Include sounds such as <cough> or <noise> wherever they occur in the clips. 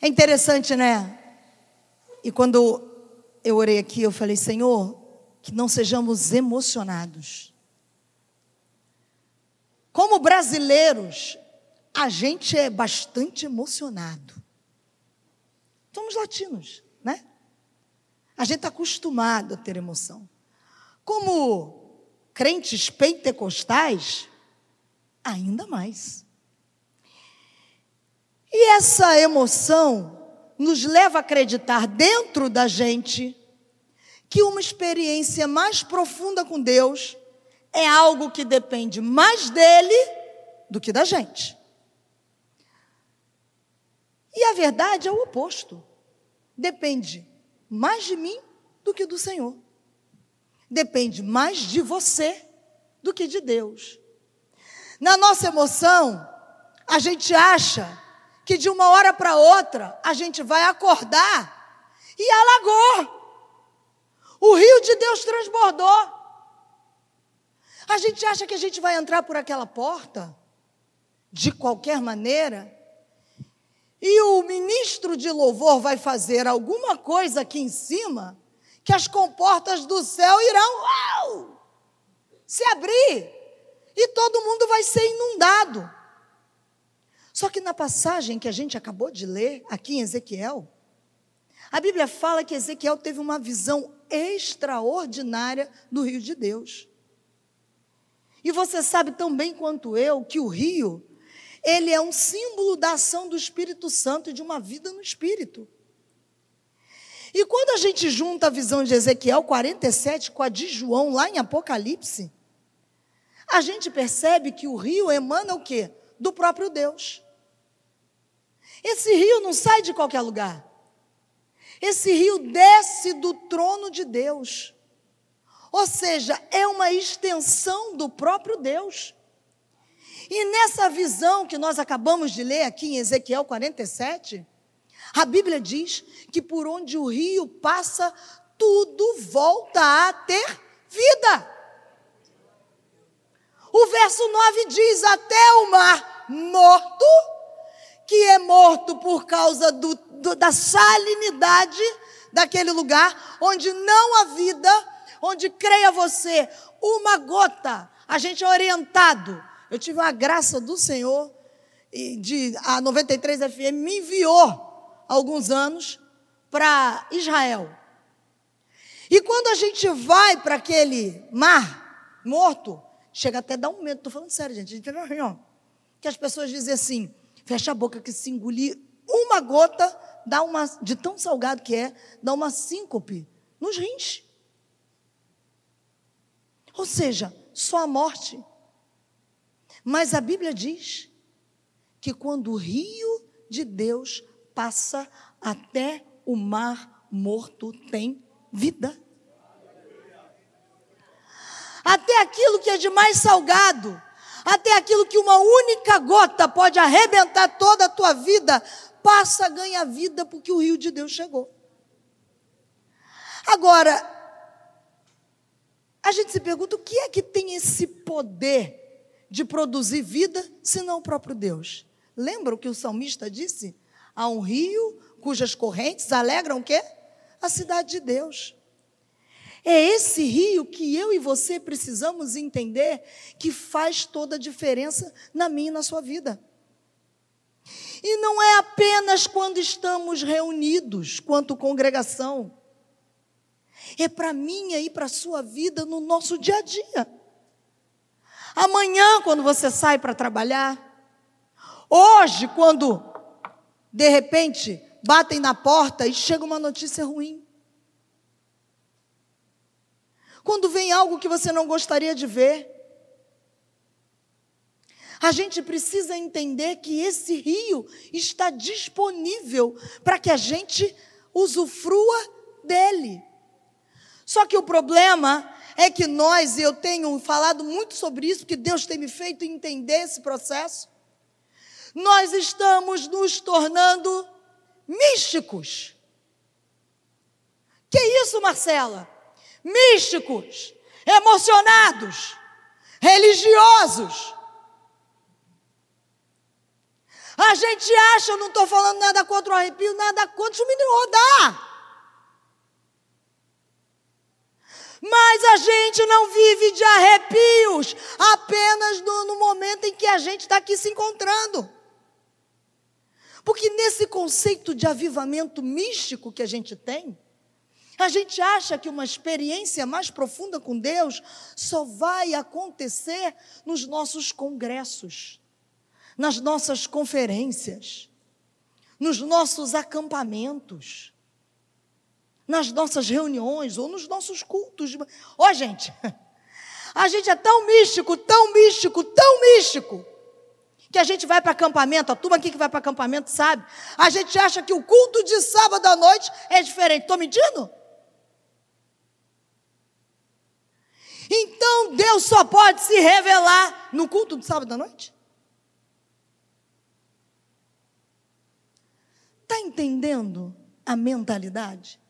É interessante, né? E quando eu orei aqui, eu falei, Senhor, que não sejamos emocionados. Como brasileiros, a gente é bastante emocionado. Somos latinos, né? A gente está acostumado a ter emoção. Como crentes pentecostais, ainda mais. E essa emoção nos leva a acreditar dentro da gente que uma experiência mais profunda com Deus é algo que depende mais dele do que da gente. E a verdade é o oposto. Depende mais de mim do que do Senhor. Depende mais de você do que de Deus. Na nossa emoção, a gente acha que de uma hora para outra a gente vai acordar e alagou. O rio de Deus transbordou. A gente acha que a gente vai entrar por aquela porta de qualquer maneira e o ministro de louvor vai fazer alguma coisa aqui em cima que as comportas do céu irão uau, se abrir e todo mundo vai ser inundado. Só que na passagem que a gente acabou de ler, aqui em Ezequiel, a Bíblia fala que Ezequiel teve uma visão extraordinária do rio de Deus. E você sabe tão bem quanto eu que o rio, ele é um símbolo da ação do Espírito Santo e de uma vida no Espírito. E quando a gente junta a visão de Ezequiel 47 com a de João lá em Apocalipse, a gente percebe que o rio emana o quê? Do próprio Deus. Esse rio não sai de qualquer lugar. Esse rio desce do trono de Deus. Ou seja, é uma extensão do próprio Deus. E nessa visão que nós acabamos de ler aqui em Ezequiel 47, a Bíblia diz que por onde o rio passa, tudo volta a ter vida. O verso 9 diz: Até o mar morto que é morto por causa do, do, da salinidade daquele lugar, onde não há vida, onde creia você, uma gota, a gente é orientado. Eu tive a graça do Senhor, de, a 93 FM me enviou há alguns anos para Israel. E quando a gente vai para aquele mar morto, chega até dar um medo. Estou falando sério, gente. Uma. Que as pessoas dizem assim: Fecha a boca que se engolir uma gota, dá uma, de tão salgado que é, dá uma síncope nos rins. Ou seja, só a morte. Mas a Bíblia diz que quando o rio de Deus passa até o mar morto tem vida. Até aquilo que é de mais salgado até aquilo que uma única gota pode arrebentar toda a tua vida, passa a ganhar vida porque o rio de Deus chegou. Agora, a gente se pergunta o que é que tem esse poder de produzir vida, se não o próprio Deus? Lembra o que o salmista disse? Há um rio cujas correntes alegram o quê? A cidade de Deus. É esse rio que eu e você precisamos entender que faz toda a diferença na minha e na sua vida. E não é apenas quando estamos reunidos, quanto congregação. É para mim e para a sua vida no nosso dia a dia. Amanhã, quando você sai para trabalhar. Hoje, quando de repente batem na porta e chega uma notícia ruim. Quando vem algo que você não gostaria de ver. A gente precisa entender que esse rio está disponível para que a gente usufrua dele. Só que o problema é que nós, e eu tenho falado muito sobre isso, que Deus tem me feito entender esse processo, nós estamos nos tornando místicos. Que isso, Marcela? Místicos, emocionados, religiosos. A gente acha, eu não estou falando nada contra o arrepio, nada contra o menino rodar. Mas a gente não vive de arrepios apenas no, no momento em que a gente está aqui se encontrando. Porque nesse conceito de avivamento místico que a gente tem, a gente acha que uma experiência mais profunda com Deus só vai acontecer nos nossos congressos, nas nossas conferências, nos nossos acampamentos nas nossas reuniões ou nos nossos cultos. Ó, oh, gente, <laughs> a gente é tão místico, tão místico, tão místico, que a gente vai para acampamento, a turma aqui que vai para acampamento sabe, a gente acha que o culto de sábado à noite é diferente. Estou mentindo? Então Deus só pode se revelar no culto de sábado à noite? Está entendendo a mentalidade?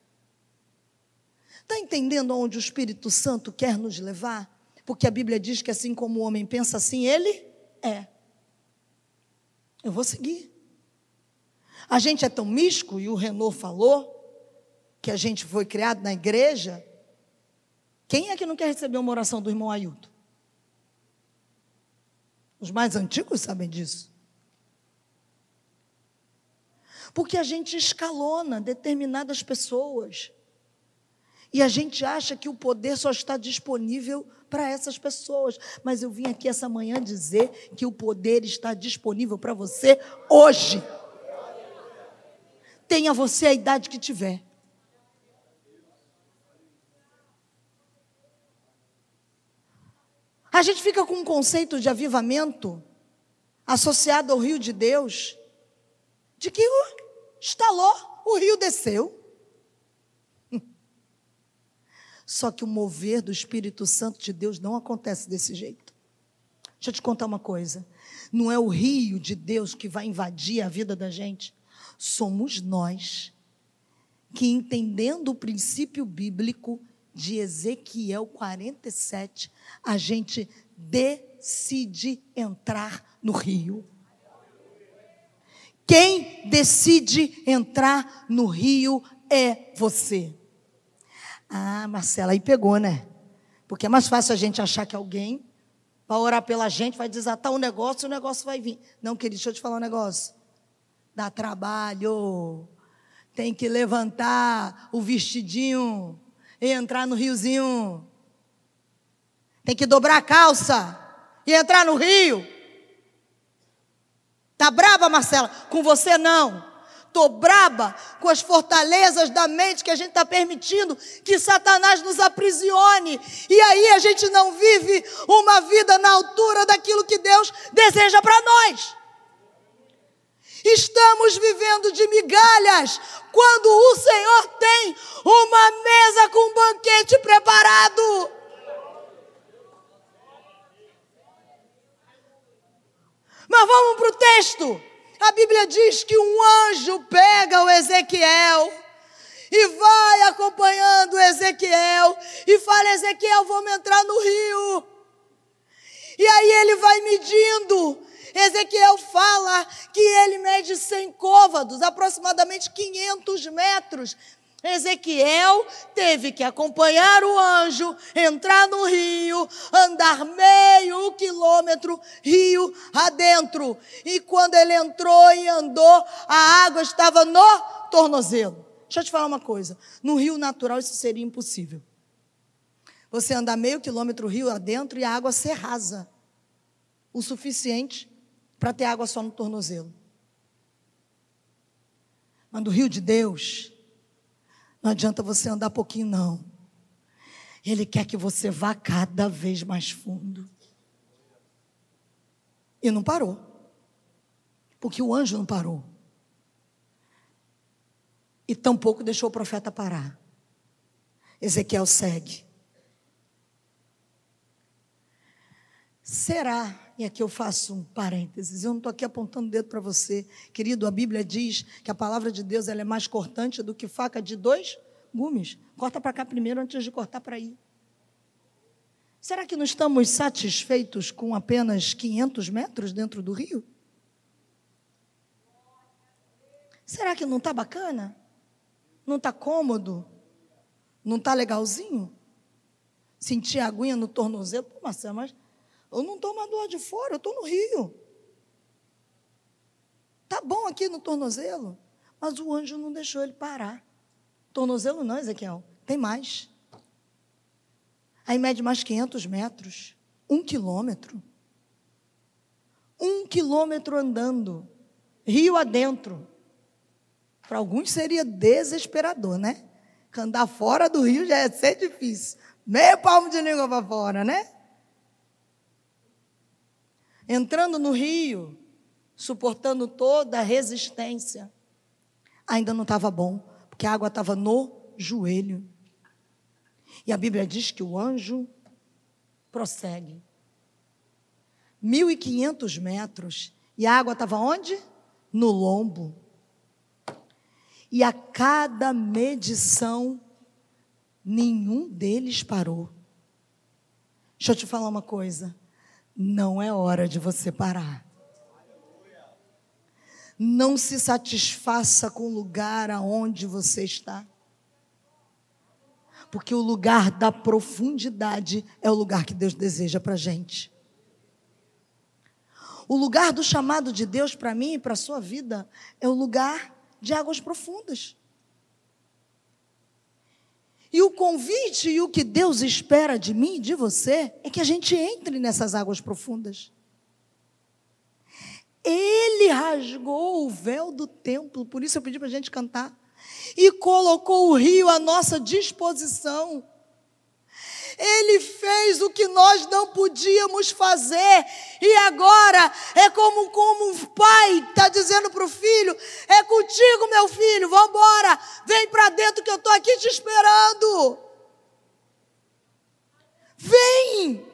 Está entendendo aonde o Espírito Santo quer nos levar? Porque a Bíblia diz que assim como o homem pensa assim, ele é. Eu vou seguir. A gente é tão místico, e o Renault falou, que a gente foi criado na igreja. Quem é que não quer receber uma oração do irmão Ailton? Os mais antigos sabem disso. Porque a gente escalona determinadas pessoas. E a gente acha que o poder só está disponível para essas pessoas. Mas eu vim aqui essa manhã dizer que o poder está disponível para você hoje. Tenha você a idade que tiver. A gente fica com um conceito de avivamento associado ao rio de Deus, de que estalou, o rio desceu. <laughs> Só que o mover do Espírito Santo de Deus não acontece desse jeito. Deixa eu te contar uma coisa. Não é o rio de Deus que vai invadir a vida da gente. Somos nós que, entendendo o princípio bíblico de Ezequiel 47, a gente decide entrar no rio. Quem decide entrar no rio é você. Ah, Marcela, aí pegou, né? Porque é mais fácil a gente achar que alguém vai orar pela gente, vai desatar um negócio e o negócio vai vir. Não, querido, deixa eu te falar um negócio. Dá trabalho. Tem que levantar o vestidinho e entrar no riozinho. Tem que dobrar a calça e entrar no rio. Tá brava, Marcela? Com você não. Estou braba com as fortalezas da mente que a gente está permitindo que Satanás nos aprisione. E aí a gente não vive uma vida na altura daquilo que Deus deseja para nós. Estamos vivendo de migalhas quando o Senhor tem uma mesa com um banquete preparado. Mas vamos para o texto. A Bíblia diz que um anjo pega o Ezequiel e vai acompanhando Ezequiel e fala: Ezequiel, vamos entrar no rio. E aí ele vai medindo. Ezequiel fala que ele mede 100 côvados, aproximadamente 500 metros. Ezequiel teve que acompanhar o anjo, entrar no rio, andar meio quilômetro rio adentro. E quando ele entrou e andou, a água estava no tornozelo. Deixa eu te falar uma coisa: no rio natural isso seria impossível. Você andar meio quilômetro rio adentro e a água ser rasa o suficiente para ter água só no tornozelo. Mas no rio de Deus, não adianta você andar pouquinho, não. Ele quer que você vá cada vez mais fundo. E não parou. Porque o anjo não parou. E tampouco deixou o profeta parar. Ezequiel segue. Será e aqui eu faço um parênteses. Eu não estou aqui apontando o dedo para você. Querido, a Bíblia diz que a palavra de Deus ela é mais cortante do que faca de dois gumes. Corta para cá primeiro antes de cortar para aí. Será que não estamos satisfeitos com apenas 500 metros dentro do rio? Será que não está bacana? Não está cômodo? Não está legalzinho? Sentir a aguinha no tornozelo? Pô, Marcelo, mas eu não estou mais do lado de fora, eu estou no Rio. Tá bom aqui no tornozelo, mas o anjo não deixou ele parar. Tornozelo não, Ezequiel, tem mais. Aí mede mais 500 metros, um quilômetro. Um quilômetro andando, rio adentro. Para alguns seria desesperador, né? Andar fora do rio já ia ser difícil. Meio palmo de língua para fora, né? Entrando no rio, suportando toda a resistência. Ainda não estava bom, porque a água estava no joelho. E a Bíblia diz que o anjo prossegue. 1.500 metros. E a água estava onde? No lombo. E a cada medição, nenhum deles parou. Deixa eu te falar uma coisa. Não é hora de você parar. Não se satisfaça com o lugar aonde você está. Porque o lugar da profundidade é o lugar que Deus deseja para a gente. O lugar do chamado de Deus para mim e para a sua vida é o lugar de águas profundas. E o convite e o que Deus espera de mim de você é que a gente entre nessas águas profundas. Ele rasgou o véu do templo, por isso eu pedi para a gente cantar, e colocou o rio à nossa disposição. Ele fez o que nós não podíamos fazer. E agora é como, como um pai está dizendo para o filho: é contigo, meu filho, vamos embora, vem para dentro que eu estou aqui te esperando. Vem!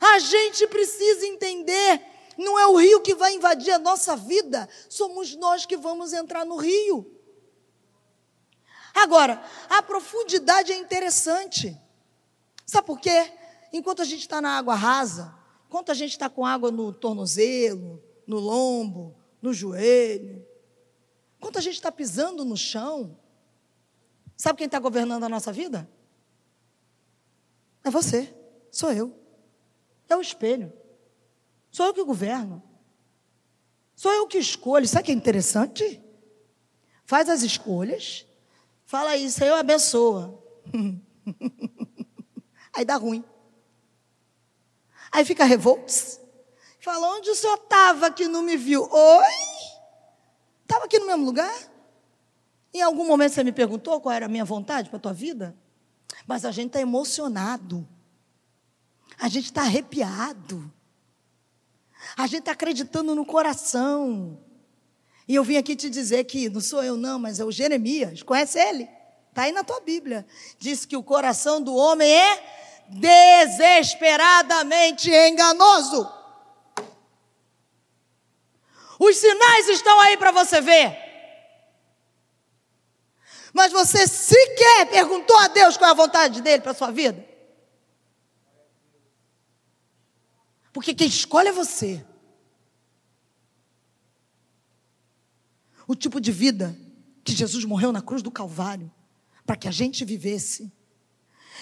A gente precisa entender, não é o rio que vai invadir a nossa vida, somos nós que vamos entrar no rio. Agora, a profundidade é interessante. Sabe por quê? Enquanto a gente está na água rasa, enquanto a gente está com água no tornozelo, no lombo, no joelho, enquanto a gente está pisando no chão, sabe quem está governando a nossa vida? É você, sou eu. É o espelho. Sou eu que governo. Sou eu que escolho. Sabe que é interessante? Faz as escolhas, fala isso, eu abençoa. <laughs> Aí dá ruim. Aí fica revolto. Fala, onde o senhor estava que não me viu? Oi? Estava aqui no mesmo lugar? Em algum momento você me perguntou qual era a minha vontade para a tua vida? Mas a gente está emocionado. A gente está arrepiado. A gente está acreditando no coração. E eu vim aqui te dizer que não sou eu, não, mas é o Jeremias. Conhece ele? Está aí na tua Bíblia. Diz que o coração do homem é desesperadamente enganoso. Os sinais estão aí para você ver. Mas você sequer perguntou a Deus qual é a vontade dele para a sua vida? Porque quem escolhe é você. O tipo de vida que Jesus morreu na cruz do Calvário para que a gente vivesse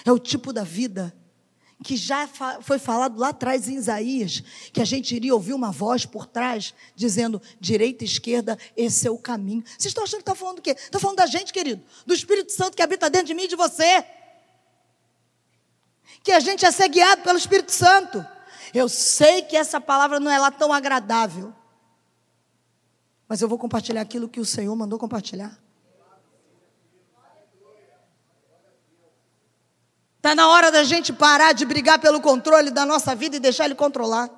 é o tipo da vida que já foi falado lá atrás em Isaías, que a gente iria ouvir uma voz por trás dizendo direita e esquerda, esse é o caminho. Vocês estão achando que está falando do quê? Está falando da gente, querido, do Espírito Santo que habita dentro de mim e de você. Que a gente é ser guiado pelo Espírito Santo. Eu sei que essa palavra não é lá tão agradável, mas eu vou compartilhar aquilo que o Senhor mandou compartilhar. Está na hora da gente parar de brigar pelo controle da nossa vida e deixar Ele controlar.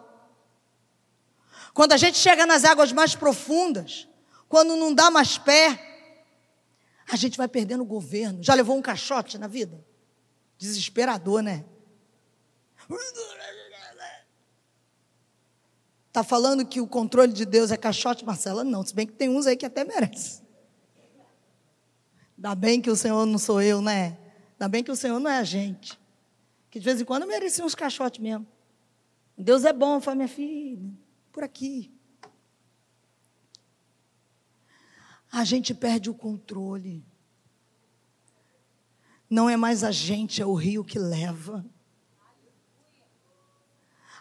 Quando a gente chega nas águas mais profundas, quando não dá mais pé, a gente vai perdendo o governo. Já levou um caixote na vida? Desesperador, né? Está falando que o controle de Deus é caixote, Marcela? Não, se bem que tem uns aí que até merece. Ainda bem que o Senhor não sou eu, né? Ainda bem que o Senhor não é a gente. Que de vez em quando merecia uns caixotes mesmo. Deus é bom, foi minha filha. Por aqui. a gente perde o controle. Não é mais a gente, é o rio que leva.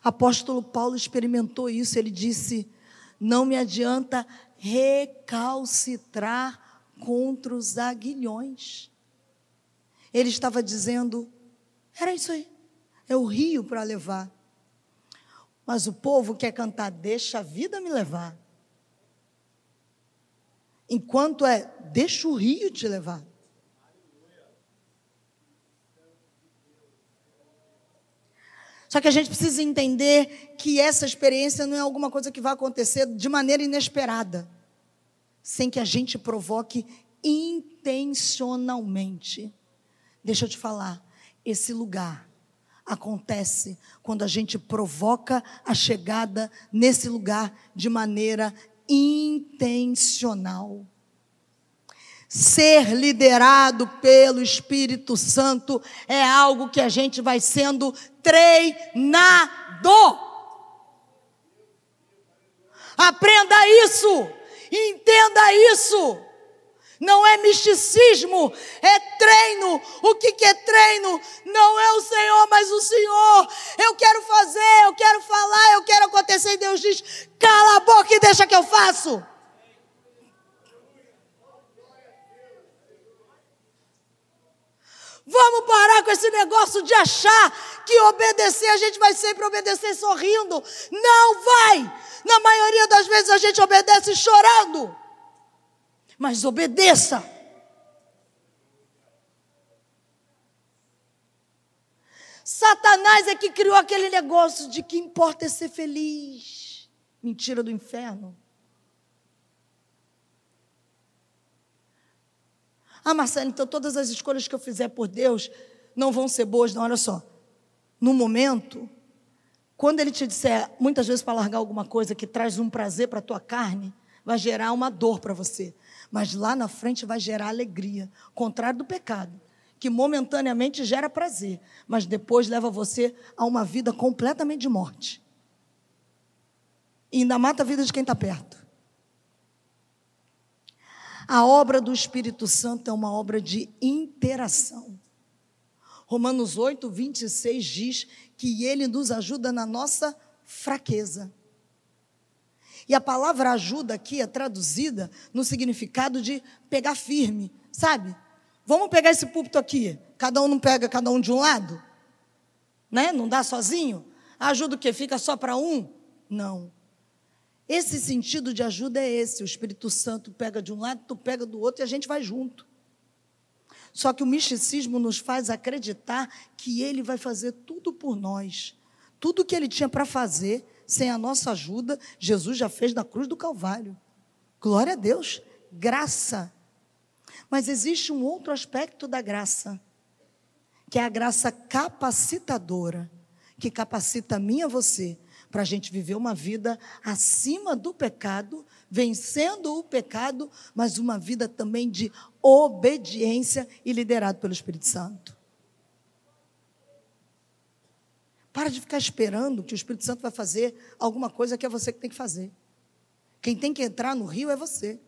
Apóstolo Paulo experimentou isso, ele disse: Não me adianta recalcitrar contra os aguilhões. Ele estava dizendo: Era isso aí, é o rio para levar. Mas o povo quer cantar: Deixa a vida me levar. Enquanto é: Deixa o rio te levar. Só que a gente precisa entender que essa experiência não é alguma coisa que vai acontecer de maneira inesperada, sem que a gente provoque intencionalmente. Deixa eu te falar, esse lugar acontece quando a gente provoca a chegada nesse lugar de maneira intencional. Ser liderado pelo Espírito Santo é algo que a gente vai sendo treinado. Aprenda isso, entenda isso. Não é misticismo, é treino. O que, que é treino? Não é o Senhor, mas o Senhor. Eu quero fazer, eu quero falar, eu quero acontecer. E Deus diz: cala a boca e deixa que eu faço. Vamos parar com esse negócio de achar que obedecer, a gente vai sempre obedecer sorrindo. Não vai! Na maioria das vezes a gente obedece chorando. Mas obedeça. Satanás é que criou aquele negócio de que importa é ser feliz. Mentira do inferno. Ah, Marcelo, então todas as escolhas que eu fizer por Deus não vão ser boas. Não, olha só. No momento, quando ele te disser, muitas vezes para largar alguma coisa que traz um prazer para a tua carne, vai gerar uma dor para você. Mas lá na frente vai gerar alegria, contrário do pecado, que momentaneamente gera prazer, mas depois leva você a uma vida completamente de morte. E ainda mata a vida de quem está perto. A obra do Espírito Santo é uma obra de interação. Romanos 8, 26 diz que ele nos ajuda na nossa fraqueza. E a palavra ajuda aqui é traduzida no significado de pegar firme, sabe? Vamos pegar esse púlpito aqui. Cada um não pega cada um de um lado? Né? Não dá sozinho? Ajuda o quê? Fica só para um? Não. Esse sentido de ajuda é esse. O Espírito Santo pega de um lado, tu pega do outro e a gente vai junto. Só que o misticismo nos faz acreditar que ele vai fazer tudo por nós. Tudo que ele tinha para fazer, sem a nossa ajuda, Jesus já fez na cruz do Calvário. Glória a Deus, graça. Mas existe um outro aspecto da graça, que é a graça capacitadora, que capacita a mim e a você para a gente viver uma vida acima do pecado, vencendo o pecado, mas uma vida também de obediência e liderado pelo Espírito Santo. Para de ficar esperando que o Espírito Santo vai fazer alguma coisa que é você que tem que fazer. Quem tem que entrar no rio é você.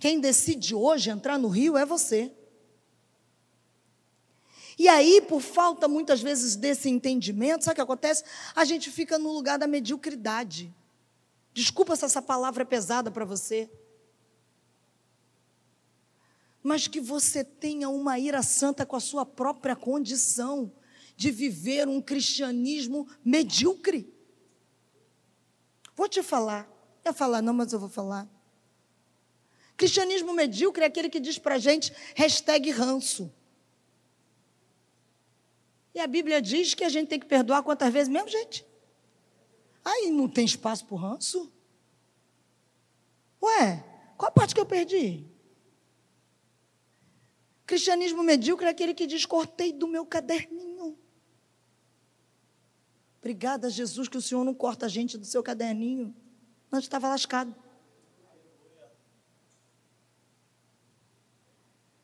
Quem decide hoje entrar no rio é você. E aí, por falta muitas vezes desse entendimento, sabe o que acontece? A gente fica no lugar da mediocridade. Desculpa se essa palavra é pesada para você. Mas que você tenha uma ira santa com a sua própria condição de viver um cristianismo medíocre. Vou te falar. Ia falar, não, mas eu vou falar. Cristianismo medíocre é aquele que diz para a gente hashtag ranço. E a Bíblia diz que a gente tem que perdoar quantas vezes mesmo, gente? Aí não tem espaço para o ranço? Ué, qual a parte que eu perdi? Cristianismo medíocre é aquele que diz: cortei do meu caderninho. Obrigada, Jesus, que o Senhor não corta a gente do seu caderninho. Nós estava lascado.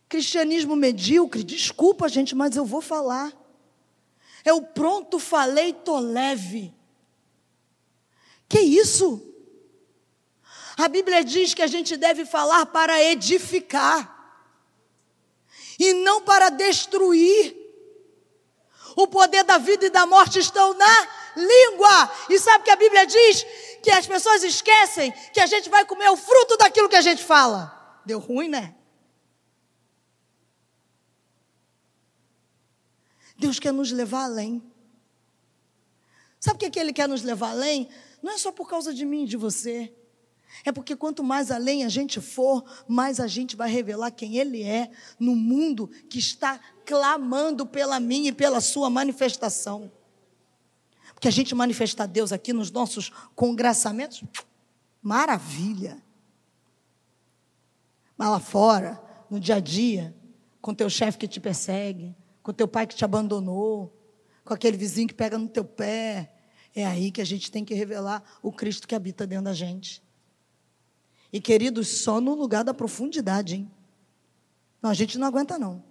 Cristianismo medíocre, desculpa, gente, mas eu vou falar. É o pronto falei, tô leve. Que isso? A Bíblia diz que a gente deve falar para edificar e não para destruir. O poder da vida e da morte estão na língua. E sabe que a Bíblia diz que as pessoas esquecem que a gente vai comer o fruto daquilo que a gente fala. Deu ruim, né? Deus quer nos levar além. Sabe o que, é que Ele quer nos levar além? Não é só por causa de mim e de você. É porque quanto mais além a gente for, mais a gente vai revelar quem Ele é no mundo que está clamando pela minha e pela sua manifestação. Porque a gente manifestar Deus aqui nos nossos congraçamentos, maravilha. Mas lá fora, no dia a dia, com teu chefe que te persegue, com teu pai que te abandonou, com aquele vizinho que pega no teu pé, é aí que a gente tem que revelar o Cristo que habita dentro da gente. E queridos, só no lugar da profundidade, hein? Não, a gente não aguenta não.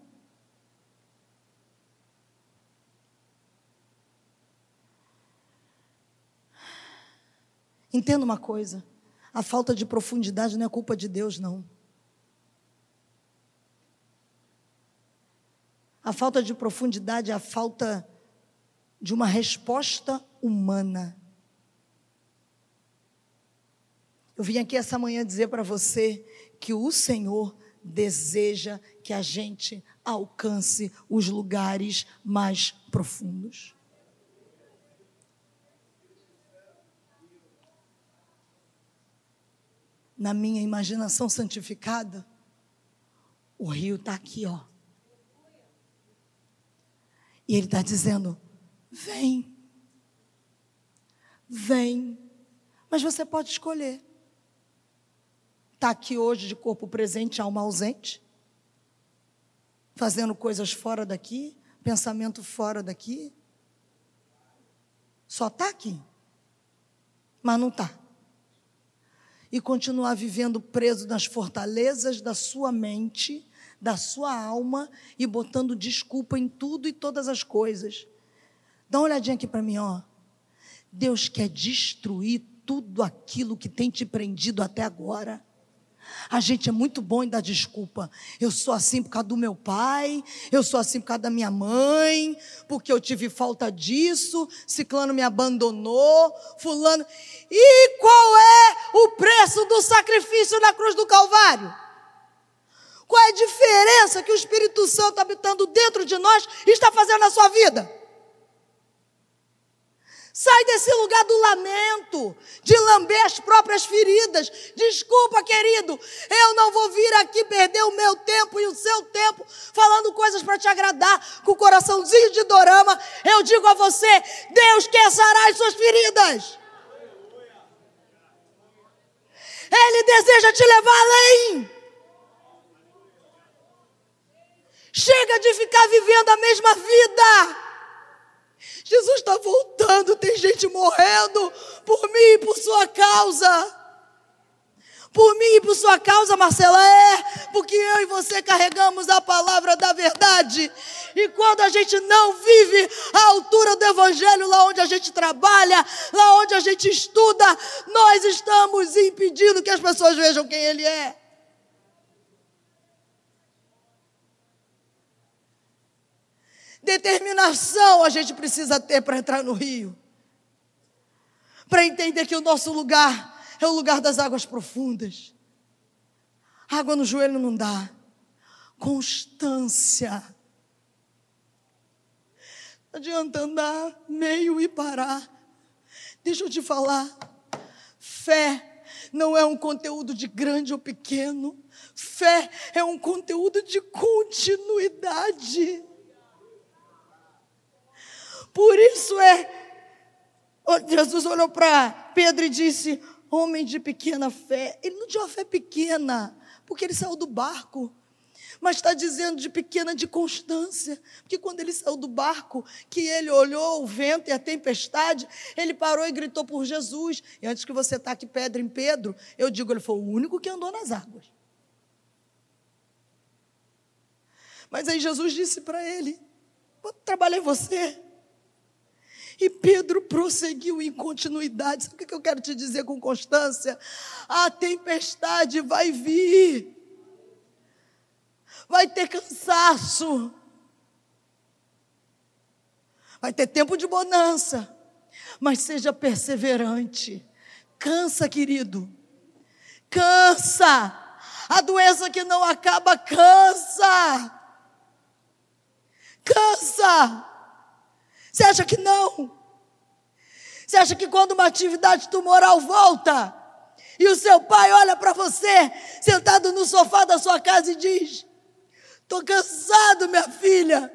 Entenda uma coisa: a falta de profundidade não é culpa de Deus, não. A falta de profundidade é a falta de uma resposta humana. Eu vim aqui essa manhã dizer para você que o Senhor deseja que a gente alcance os lugares mais profundos. Na minha imaginação santificada, o rio está aqui, ó. E ele está dizendo: vem, vem. Mas você pode escolher está aqui hoje de corpo presente, alma ausente, fazendo coisas fora daqui, pensamento fora daqui. Só está aqui, mas não está. E continuar vivendo preso nas fortalezas da sua mente, da sua alma e botando desculpa em tudo e todas as coisas. Dá uma olhadinha aqui para mim, ó. Deus quer destruir tudo aquilo que tem te prendido até agora. A gente é muito bom em dar desculpa. Eu sou assim por causa do meu pai, eu sou assim por causa da minha mãe, porque eu tive falta disso, ciclano me abandonou, fulano. E qual é o preço do sacrifício na cruz do Calvário? Qual é a diferença que o Espírito Santo habitando dentro de nós está fazendo na sua vida? Sai desse lugar do lamento, de lamber as próprias feridas. Desculpa, querido, eu não vou vir aqui perder o meu tempo e o seu tempo falando coisas para te agradar com o coraçãozinho de dorama. Eu digo a você: Deus quer sarar as suas feridas. Ele deseja te levar além. Chega de ficar vivendo a mesma vida. Jesus está voltando, tem gente morrendo por mim e por sua causa. Por mim e por sua causa, Marcela, é, porque eu e você carregamos a palavra da verdade. E quando a gente não vive a altura do Evangelho, lá onde a gente trabalha, lá onde a gente estuda, nós estamos impedindo que as pessoas vejam quem Ele é. Determinação a gente precisa ter para entrar no rio. Para entender que o nosso lugar é o lugar das águas profundas. Água no joelho não dá. Constância. Não adianta andar meio e parar. Deixa eu te falar. Fé não é um conteúdo de grande ou pequeno. Fé é um conteúdo de continuidade. Por isso é. Jesus olhou para Pedro e disse: Homem de pequena fé. Ele não tinha uma fé pequena, porque ele saiu do barco. Mas está dizendo de pequena de constância. Porque quando ele saiu do barco, que ele olhou o vento e a tempestade, ele parou e gritou por Jesus. E antes que você taque pedra em Pedro, eu digo, ele foi o único que andou nas águas. Mas aí Jesus disse para ele: Vou trabalhar em você. E Pedro prosseguiu em continuidade. Sabe o que eu quero te dizer com constância? A tempestade vai vir. Vai ter cansaço. Vai ter tempo de bonança. Mas seja perseverante. Cansa, querido. Cansa. A doença que não acaba cansa. Cansa. Você acha que não? Você acha que quando uma atividade tumoral volta e o seu pai olha para você sentado no sofá da sua casa e diz: Estou cansado, minha filha.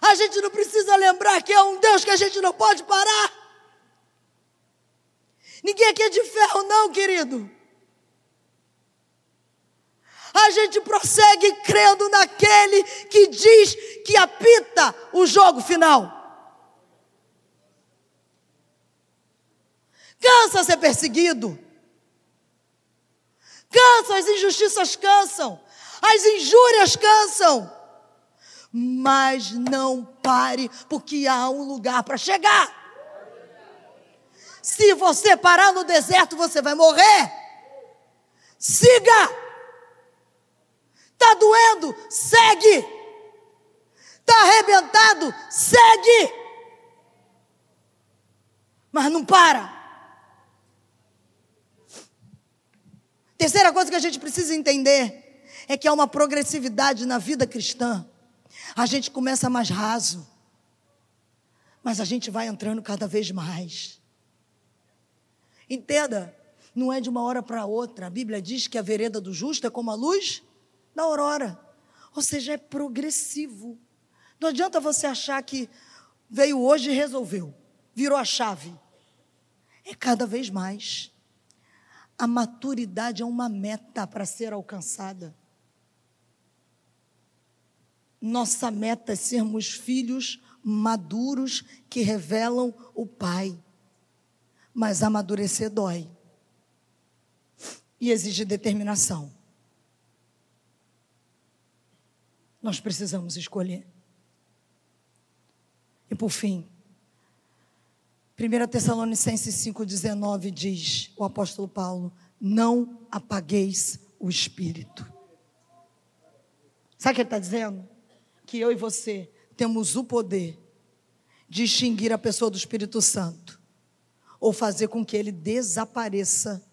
A gente não precisa lembrar que é um Deus que a gente não pode parar. Ninguém aqui é de ferro, não, querido a gente prossegue crendo naquele que diz que apita o jogo final. Cansa ser perseguido. Cansa, as injustiças cansam. As injúrias cansam. Mas não pare, porque há um lugar para chegar. Se você parar no deserto, você vai morrer. Siga. Está doendo? Segue. Está arrebentado? Segue. Mas não para. Terceira coisa que a gente precisa entender é que há uma progressividade na vida cristã. A gente começa mais raso, mas a gente vai entrando cada vez mais. Entenda, não é de uma hora para outra. A Bíblia diz que a vereda do justo é como a luz da aurora. Ou seja, é progressivo. Não adianta você achar que veio hoje e resolveu, virou a chave. É cada vez mais. A maturidade é uma meta para ser alcançada. Nossa meta é sermos filhos maduros que revelam o Pai. Mas amadurecer dói. E exige determinação. Nós precisamos escolher. E por fim, 1 Tessalonicenses 5,19 diz o apóstolo Paulo: Não apagueis o espírito. Sabe o que ele está dizendo? Que eu e você temos o poder de extinguir a pessoa do Espírito Santo ou fazer com que ele desapareça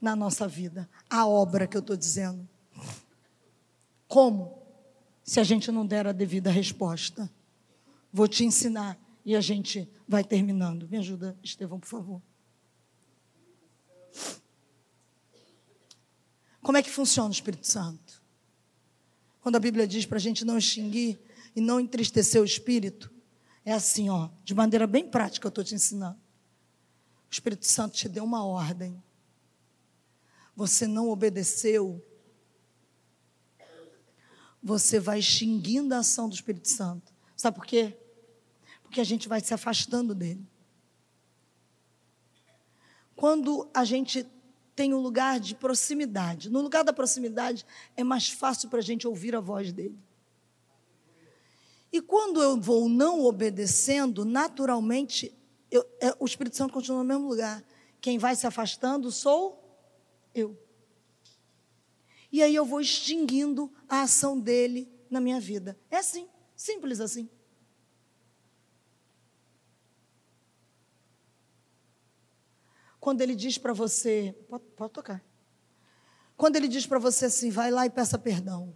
na nossa vida. A obra que eu estou dizendo. Como? Se a gente não der a devida resposta. Vou te ensinar e a gente vai terminando. Me ajuda, Estevão, por favor. Como é que funciona o Espírito Santo? Quando a Bíblia diz para a gente não extinguir e não entristecer o Espírito, é assim, ó, de maneira bem prática eu estou te ensinando. O Espírito Santo te deu uma ordem. Você não obedeceu, você vai extinguindo a ação do Espírito Santo. Sabe por quê? Porque a gente vai se afastando dele. Quando a gente tem um lugar de proximidade, no lugar da proximidade é mais fácil para a gente ouvir a voz dele. E quando eu vou não obedecendo, naturalmente, eu, é, o Espírito Santo continua no mesmo lugar. Quem vai se afastando sou eu. E aí eu vou extinguindo a ação dele na minha vida. É assim, simples assim. Quando ele diz para você, pode, pode tocar. Quando ele diz para você assim, vai lá e peça perdão.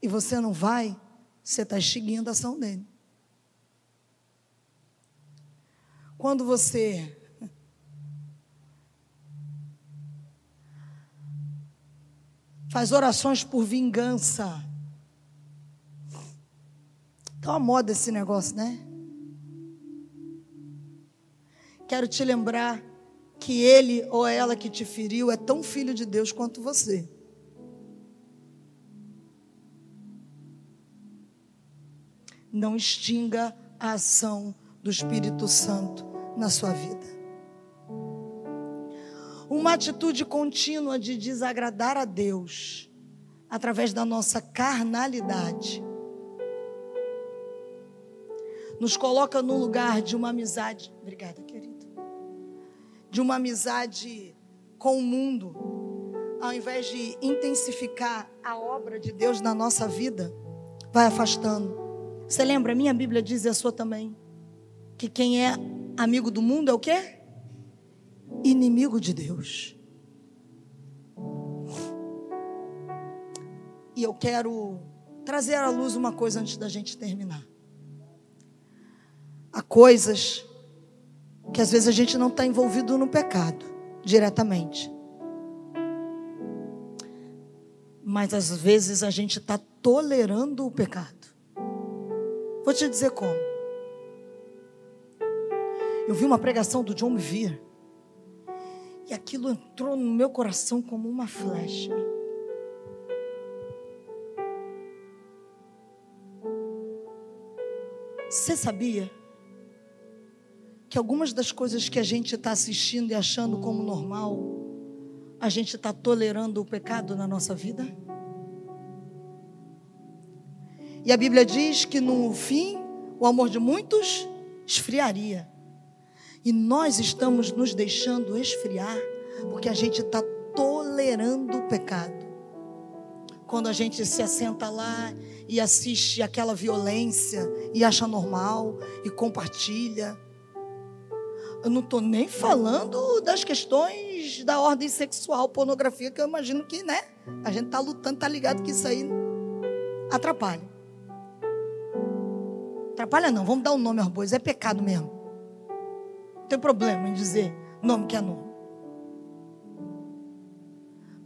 E você não vai, você está extinguindo a ação dele. Quando você faz orações por vingança. Está uma moda esse negócio, né? Quero te lembrar que ele ou ela que te feriu é tão filho de Deus quanto você. Não extinga a ação do Espírito Santo na sua vida uma atitude contínua de desagradar a Deus através da nossa carnalidade, nos coloca no lugar de uma amizade. Obrigada, querida. De uma amizade com o mundo, ao invés de intensificar a obra de Deus na nossa vida, vai afastando. Você lembra? Minha Bíblia diz e a sua também. Que quem é amigo do mundo é o quê? Inimigo de Deus. E eu quero trazer à luz uma coisa antes da gente terminar. Há coisas que às vezes a gente não está envolvido no pecado diretamente. Mas às vezes a gente está tolerando o pecado. Vou te dizer como. Eu vi uma pregação do John Bevere. E aquilo entrou no meu coração como uma flecha. Você sabia que algumas das coisas que a gente está assistindo e achando como normal, a gente está tolerando o pecado na nossa vida? E a Bíblia diz que no fim, o amor de muitos esfriaria. E nós estamos nos deixando esfriar, porque a gente está tolerando o pecado. Quando a gente se assenta lá e assiste aquela violência e acha normal e compartilha. Eu não estou nem falando das questões da ordem sexual, pornografia, que eu imagino que, né? A gente está lutando, está ligado que isso aí atrapalha. Atrapalha não, vamos dar um nome aos bois, é pecado mesmo. Tem problema em dizer nome que é nome.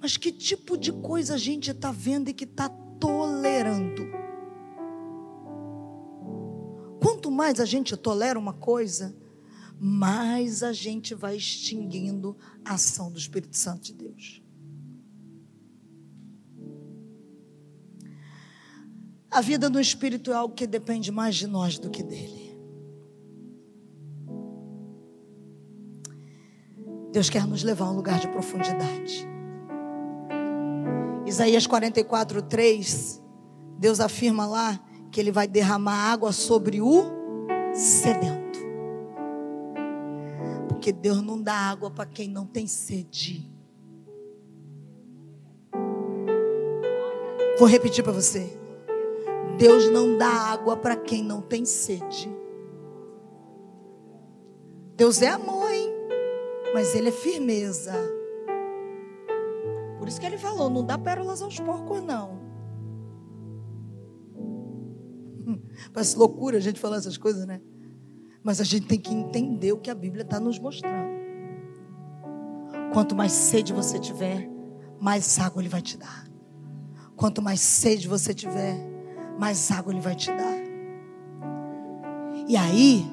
Mas que tipo de coisa a gente está vendo e que está tolerando? Quanto mais a gente tolera uma coisa, mais a gente vai extinguindo a ação do Espírito Santo de Deus. A vida no Espírito é algo que depende mais de nós do que dele. Deus quer nos levar a um lugar de profundidade. Isaías 44, 3, Deus afirma lá que Ele vai derramar água sobre o sedento. Porque Deus não dá água para quem não tem sede. Vou repetir para você. Deus não dá água para quem não tem sede. Deus é amor? Mas Ele é firmeza. Por isso que ele falou: não dá pérolas aos porcos, não. <laughs> Parece loucura a gente falar essas coisas, né? Mas a gente tem que entender o que a Bíblia está nos mostrando. Quanto mais sede você tiver, mais água Ele vai te dar. Quanto mais sede você tiver, mais água Ele vai te dar. E aí,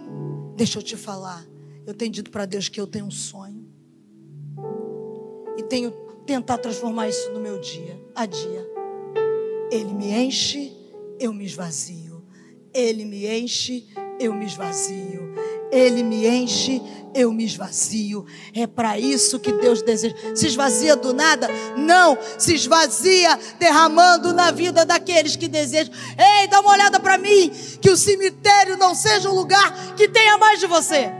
deixa eu te falar. Eu tenho dito para Deus que eu tenho um sonho. E tenho tentar transformar isso no meu dia a dia. Ele me enche, eu me esvazio. Ele me enche, eu me esvazio. Ele me enche, eu me esvazio. É para isso que Deus deseja. Se esvazia do nada? Não, se esvazia derramando na vida daqueles que desejam. Ei, dá uma olhada para mim, que o cemitério não seja um lugar que tenha mais de você.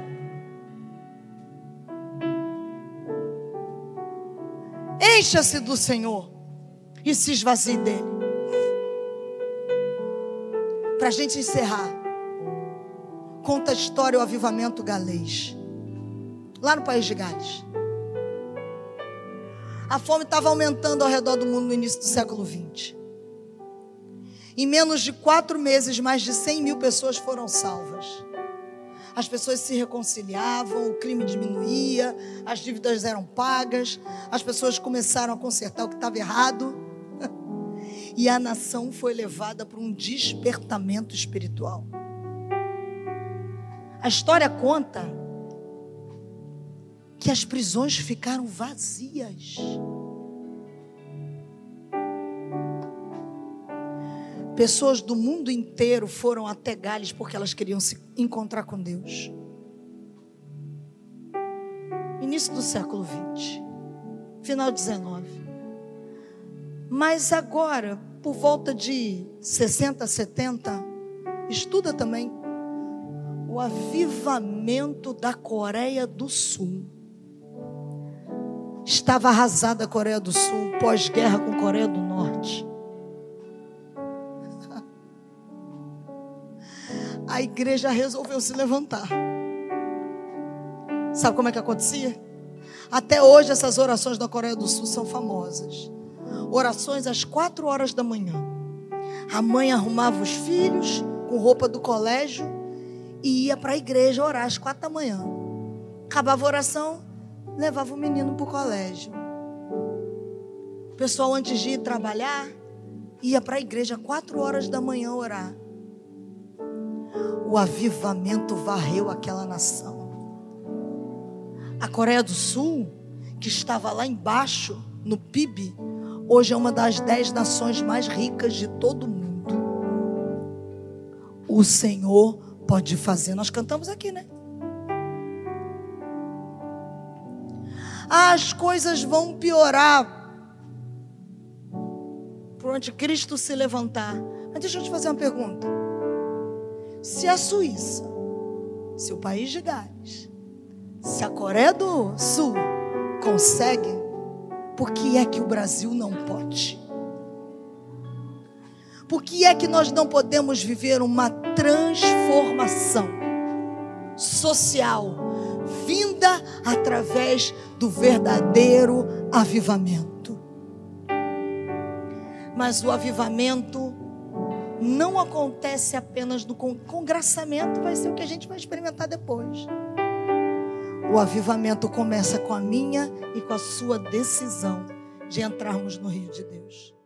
Encha-se do Senhor e se esvazie dele. Para a gente encerrar, conta a história o avivamento galês, lá no país de Gales. A fome estava aumentando ao redor do mundo no início do século XX. Em menos de quatro meses, mais de 100 mil pessoas foram salvas as pessoas se reconciliavam, o crime diminuía, as dívidas eram pagas, as pessoas começaram a consertar o que estava errado. <laughs> E a nação foi levada para um despertamento espiritual. A história conta que as prisões ficaram vazias. Pessoas do mundo inteiro foram até Gales porque elas queriam se encontrar com Deus. Início do século 20, final 19. Mas agora, por volta de 60, 70, estuda também o avivamento da Coreia do Sul. Estava arrasada a Coreia do Sul, pós-guerra com a Coreia do Norte. A igreja resolveu se levantar. Sabe como é que acontecia? Até hoje essas orações da Coreia do Sul são famosas. Orações às quatro horas da manhã. A mãe arrumava os filhos com roupa do colégio e ia para a igreja orar às quatro da manhã. Acabava a oração, levava o menino para o colégio. O pessoal, antes de ir trabalhar, ia para a igreja quatro horas da manhã orar. O avivamento varreu aquela nação. A Coreia do Sul, que estava lá embaixo no PIB, hoje é uma das dez nações mais ricas de todo o mundo. O Senhor pode fazer. Nós cantamos aqui, né? As coisas vão piorar para o anticristo se levantar. Mas deixa eu te fazer uma pergunta. Se a Suíça, se o país de Gales, se a Coreia do Sul consegue, por que é que o Brasil não pode? Por que é que nós não podemos viver uma transformação social vinda através do verdadeiro avivamento? Mas o avivamento não acontece apenas no congraçamento, vai ser o que a gente vai experimentar depois. O avivamento começa com a minha e com a sua decisão de entrarmos no Rio de Deus.